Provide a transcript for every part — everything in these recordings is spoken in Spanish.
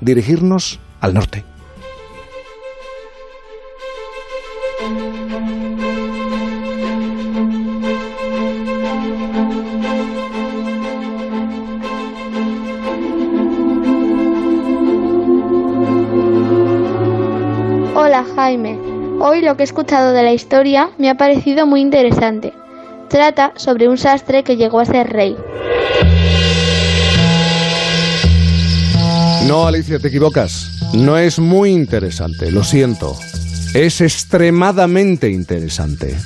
dirigirnos al norte. Hola Jaime, hoy lo que he escuchado de la historia me ha parecido muy interesante. Trata sobre un sastre que llegó a ser rey. No, Alicia, te equivocas. No es muy interesante, lo siento. Es extremadamente interesante.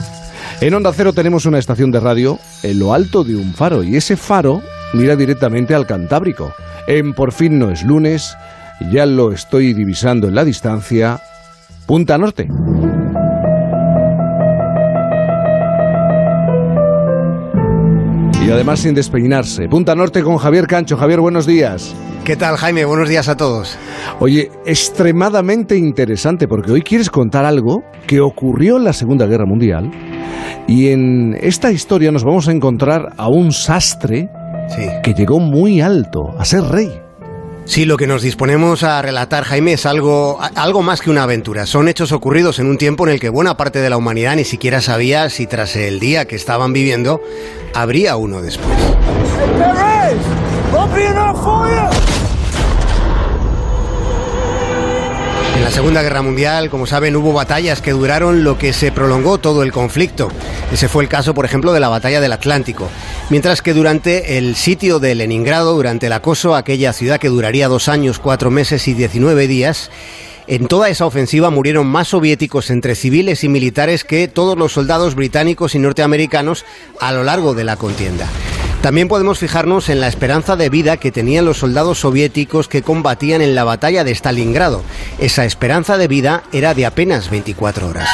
En Onda Cero tenemos una estación de radio en lo alto de un faro y ese faro mira directamente al Cantábrico. En Por fin no es lunes, ya lo estoy divisando en la distancia, Punta Norte. Y además sin despeinarse. Punta Norte con Javier Cancho. Javier, buenos días. ¿Qué tal, Jaime? Buenos días a todos. Oye, extremadamente interesante porque hoy quieres contar algo que ocurrió en la Segunda Guerra Mundial y en esta historia nos vamos a encontrar a un sastre que llegó muy alto, a ser rey. Sí, lo que nos disponemos a relatar, Jaime, es algo, algo más que una aventura. Son hechos ocurridos en un tiempo en el que buena parte de la humanidad ni siquiera sabía si tras el día que estaban viviendo habría uno después. En la Segunda Guerra Mundial, como saben, hubo batallas que duraron lo que se prolongó todo el conflicto. Ese fue el caso, por ejemplo, de la batalla del Atlántico. Mientras que durante el sitio de Leningrado, durante el acoso a aquella ciudad que duraría dos años, cuatro meses y diecinueve días, en toda esa ofensiva murieron más soviéticos entre civiles y militares que todos los soldados británicos y norteamericanos a lo largo de la contienda. También podemos fijarnos en la esperanza de vida que tenían los soldados soviéticos que combatían en la batalla de Stalingrado. Esa esperanza de vida era de apenas 24 horas.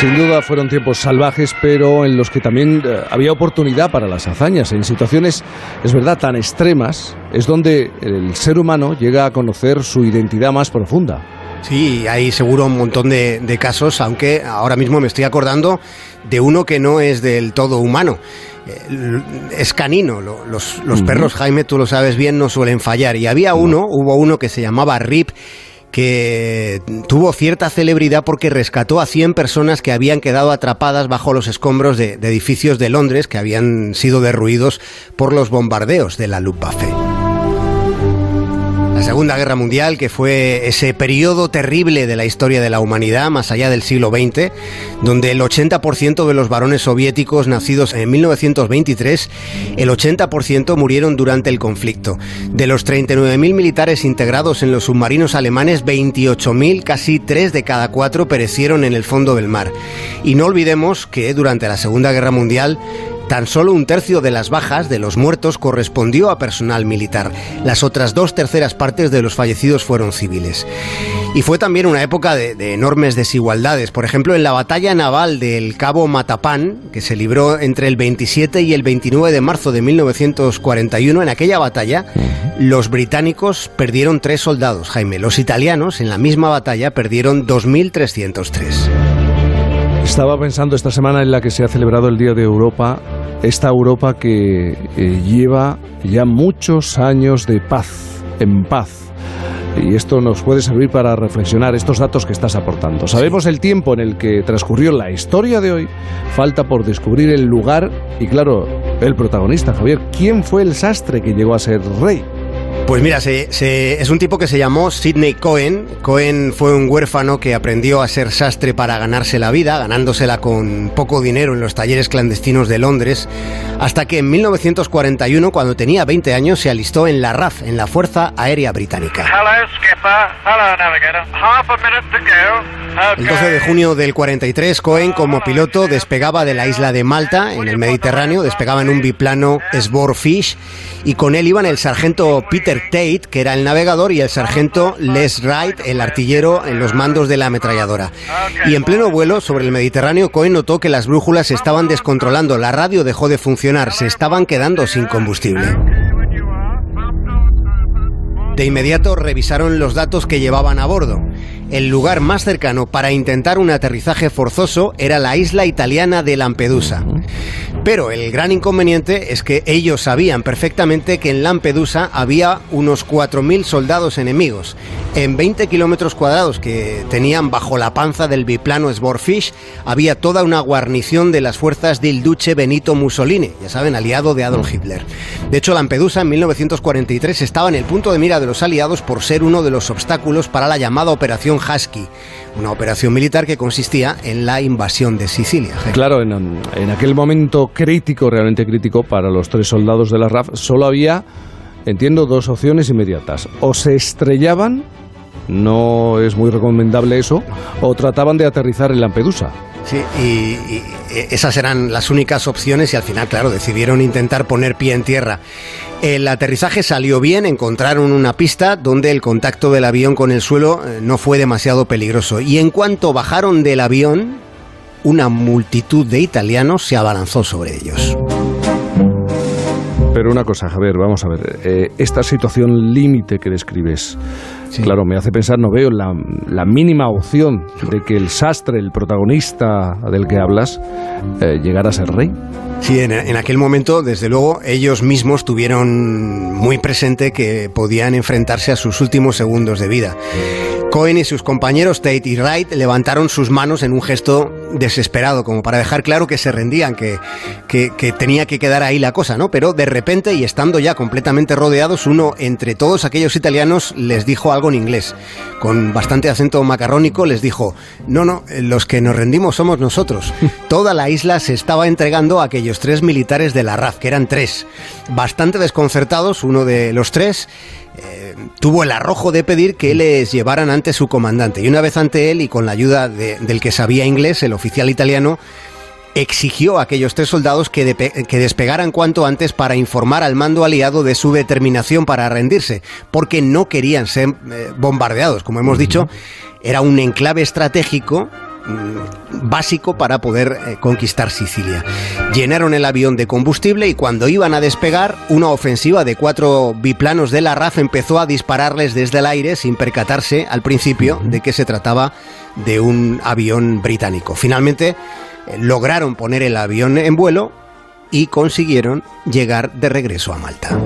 Sin duda fueron tiempos salvajes, pero en los que también eh, había oportunidad para las hazañas. En situaciones, es verdad, tan extremas, es donde el ser humano llega a conocer su identidad más profunda. Sí, hay seguro un montón de, de casos, aunque ahora mismo me estoy acordando de uno que no es del todo humano. Eh, es canino, los, los perros, Jaime, tú lo sabes bien, no suelen fallar. Y había uno, hubo uno que se llamaba Rip, que tuvo cierta celebridad porque rescató a 100 personas que habían quedado atrapadas bajo los escombros de, de edificios de Londres que habían sido derruidos por los bombardeos de la Luftwaffe. La Segunda Guerra Mundial, que fue ese periodo terrible de la historia de la humanidad, más allá del siglo XX, donde el 80% de los varones soviéticos nacidos en 1923, el 80% murieron durante el conflicto. De los 39.000 militares integrados en los submarinos alemanes, 28.000, casi 3 de cada 4, perecieron en el fondo del mar. Y no olvidemos que durante la Segunda Guerra Mundial, Tan solo un tercio de las bajas de los muertos correspondió a personal militar. Las otras dos terceras partes de los fallecidos fueron civiles. Y fue también una época de, de, enormes desigualdades. Por ejemplo, en la batalla naval del Cabo Matapán, que se libró entre el 27 y el 29 de marzo de 1941, en aquella batalla, los británicos perdieron tres soldados, Jaime. Los italianos, en la misma batalla, perdieron 2.303. Estaba pensando esta semana en la que se ha celebrado el Día de Europa, esta Europa que eh, lleva ya muchos años de paz, en paz. Y esto nos puede servir para reflexionar estos datos que estás aportando. Sabemos el tiempo en el que transcurrió la historia de hoy, falta por descubrir el lugar y, claro, el protagonista, Javier. ¿Quién fue el sastre que llegó a ser rey? Pues mira, se, es un tipo que se llamó Sidney Cohen. Cohen fue un huérfano que aprendió a ser sastre para ganarse la vida, ganándosela con poco dinero en los talleres clandestinos de Londres, hasta que en 1941, cuando tenía 20 años, se alistó en la RAF, en la Fuerza Aérea Británica. Skipper. Navigator. Half a minute. El 12 de junio del 43, Cohen, como piloto, despegaba de la isla de Malta, en el Mediterráneo, despegaba en un biplano Sportfish, y con él iban el sargento Peter Tate, que era el navegador, y el sargento Les Wright, el artillero, en los mandos de la ametralladora. Y en pleno vuelo sobre el Mediterráneo, Cohen notó que las brújulas se estaban descontrolando, la radio dejó de funcionar, se estaban quedando sin combustible. De inmediato revisaron los datos que llevaban a bordo. El lugar más cercano para intentar un aterrizaje forzoso era la isla italiana de Lampedusa. Pero el gran inconveniente es que ellos sabían perfectamente que en Lampedusa había unos 4.000 soldados enemigos. En 20 kilómetros cuadrados que tenían bajo la panza del biplano Sborfish había toda una guarnición de las fuerzas del duce Benito Mussolini, ya saben, aliado de Adolf Hitler. De hecho, Lampedusa en 1943 estaba en el punto de mira de los aliados por ser uno de los obstáculos para la llamada Operación Husky, una operación militar que consistía en la invasión de Sicilia. Claro, en, en aquel momento crítico, realmente crítico, para los tres soldados de la RAF, solo había, entiendo, dos opciones inmediatas. O se estrellaban, no es muy recomendable eso, o trataban de aterrizar en Lampedusa. Sí, y, esas eran las únicas opciones y al final, claro, decidieron intentar poner pie en tierra. El aterrizaje salió bien, encontraron una pista donde el contacto del avión con el suelo eh, no fue demasiado peligroso. Y en cuanto bajaron del avión, una multitud de italianos se abalanzó sobre ellos. Pero una cosa, Javier, vamos a ver. Eh, esta situación límite que describes, claro, me hace pensar, no veo la, mínima opción de que el sastre, el protagonista del que hablas, eh, llegara a ser rey. Sí, en, en, aquel momento, desde luego, ellos mismos tuvieron muy presente que podían enfrentarse a sus últimos segundos de vida. Cohen y sus compañeros Tate y Wright levantaron sus manos en un gesto desesperado, como para dejar claro que se rendían, que, que, tenía que quedar ahí la cosa, ¿no? Pero de repente, y estando ya completamente rodeados, uno entre todos aquellos italianos les dijo algo en inglés. Con bastante acento macarrónico les dijo, no, no, los que nos rendimos somos nosotros. Toda la isla se estaba entregando a aquellos tres militares de la RAF, que eran tres. Bastante desconcertados, uno de los tres eh, tuvo el arrojo de pedir que les llevaran ante su comandante. Y una vez ante él y con la ayuda del que sabía inglés, el oficial italiano, exigió a aquellos tres soldados que, despegaran cuanto antes para informar al mando aliado de su determinación para rendirse, porque no querían ser eh, bombardeados. Como hemos dicho, era un enclave estratégico Mm, básico para poder eh, conquistar Sicilia. Llenaron el avión de combustible y cuando iban a despegar, una ofensiva de cuatro biplanos de la RAF empezó a dispararles desde el aire sin percatarse al principio de que se trataba de un avión británico. Finalmente eh, lograron poner el avión en vuelo y consiguieron llegar de regreso a Malta.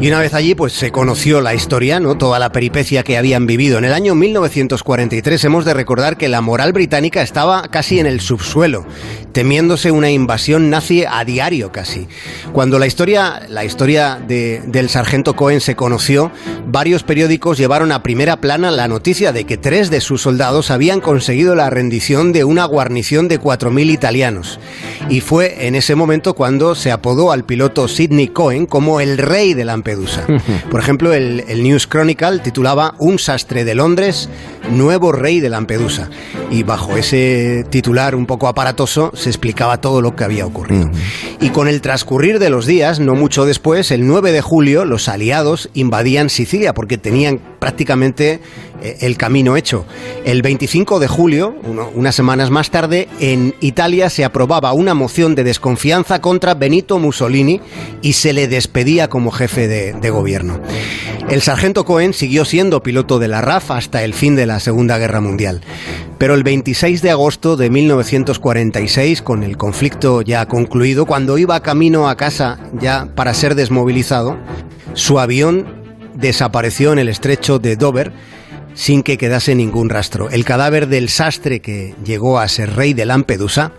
Y una vez allí, pues se conoció la historia, ¿no? Toda la peripecia que habían vivido. En el año 1943 hemos de recordar que la moral británica estaba casi en el subsuelo, temiéndose una invasión nazi a diario casi. Cuando la historia, la historia del sargento Cohen se conoció, varios periódicos llevaron a primera plana la noticia de que tres de sus soldados habían conseguido la rendición de una guarnición de 4.000 italianos. Y fue en ese momento cuando se apodó al piloto Sidney Cohen como el rey de la Por ejemplo, el, News Chronicle titulaba Un sastre de Londres, nuevo rey de Lampedusa. Y bajo ese titular un poco aparatoso se explicaba todo lo que había ocurrido. Y con el transcurrir de los días, no mucho después, el 9 de julio, los aliados invadían Sicilia porque tenían prácticamente eh, el camino hecho. El 25 de julio, unas semanas más tarde, en Italia se aprobaba una moción de desconfianza contra Benito Mussolini y se le despedía como jefe de, gobierno. El sargento Cohen siguió siendo piloto de la RAF hasta el fin de la Segunda Guerra Mundial. Pero el 26 de agosto de 1946, con el conflicto ya concluido, cuando iba camino a casa ya para ser desmovilizado, su avión desapareció en el estrecho de Dover sin que quedase ningún rastro. El cadáver del sastre que llegó a ser rey de Lampedusa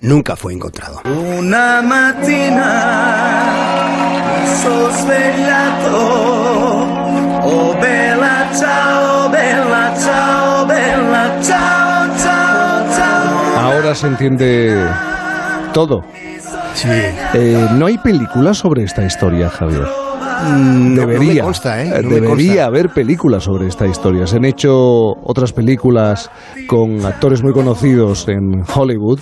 nunca fue encontrado. Una Ahora se entiende todo. Sí. Eh, no hay película sobre esta historia, Javier. Mm, debería, ¿eh? debería haber películas sobre esta historia. Se han hecho otras películas con actores muy conocidos en Hollywood.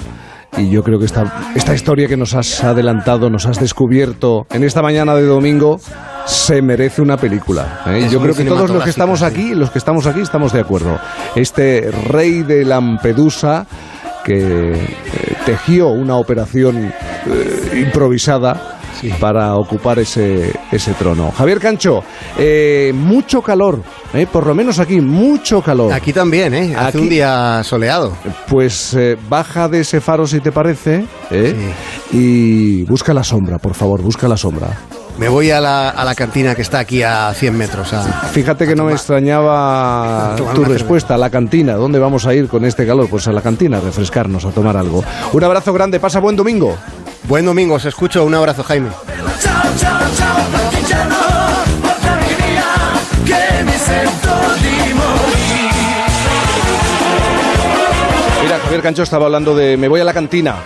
Y yo creo que esta, esta historia que nos has adelantado, nos has descubierto en esta mañana de domingo, se merece una película. ¿eh? Yo creo que todos los que estamos aquí, los que estamos aquí, estamos de acuerdo. Este rey de Lampedusa que, tejió una operación eh, improvisada para ocupar ese, ese trono. Javier Cancho, eh, mucho calor, eh, por lo menos aquí, mucho calor. Aquí también, ¿eh? Hace Aquí- un día soleado. Pues eh, baja de ese faro si te parece ¿eh? y busca la sombra, por favor, busca la sombra. Me voy a la, a la cantina que está aquí a 100 metros. a- Fíjate que no me extrañaba tu respuesta, a la cantina. ¿Dónde vamos a ir con este calor? Pues a la cantina, a refrescarnos, a tomar algo. Un abrazo grande, pasa buen domingo. Buen domingo, os escucho. Un abrazo, Jaime. Mira, Javier Cancho estaba hablando de me voy a la cantina.